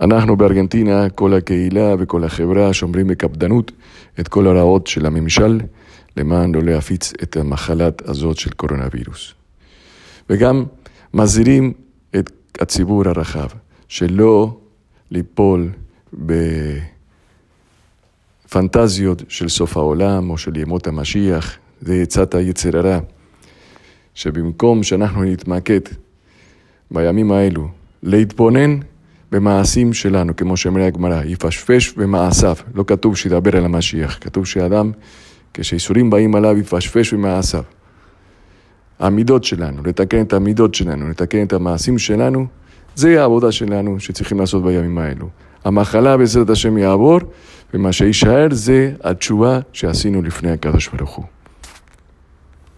אנחנו בארגנטינה, כל הקהילה וכל החברה שומרים בקפדנות את כל הרעות של הממשל למען לא להפיץ את המחלת הזאת של קורונה וירוס. וגם מזהירים את הציבור הרחב שלא ליפול בפנטזיות של סוף העולם או של ימות המשיח, זה עצת היצר הרע, שבמקום שאנחנו נתמקד בימים האלו להתבונן במעשים שלנו, כמו שאומרת הגמרא, יפשפש במעשיו. לא כתוב שידבר על המשיח, כתוב שאדם, כשייסורים באים עליו, יפשפש במעשיו. המידות שלנו, לתקן את המידות שלנו, לתקן את המעשים שלנו, זה העבודה שלנו שצריכים לעשות בימים האלו. המחלה בעזרת השם יעבור, ומה שיישאר זה התשובה שעשינו לפני הקדוש ברוך הוא.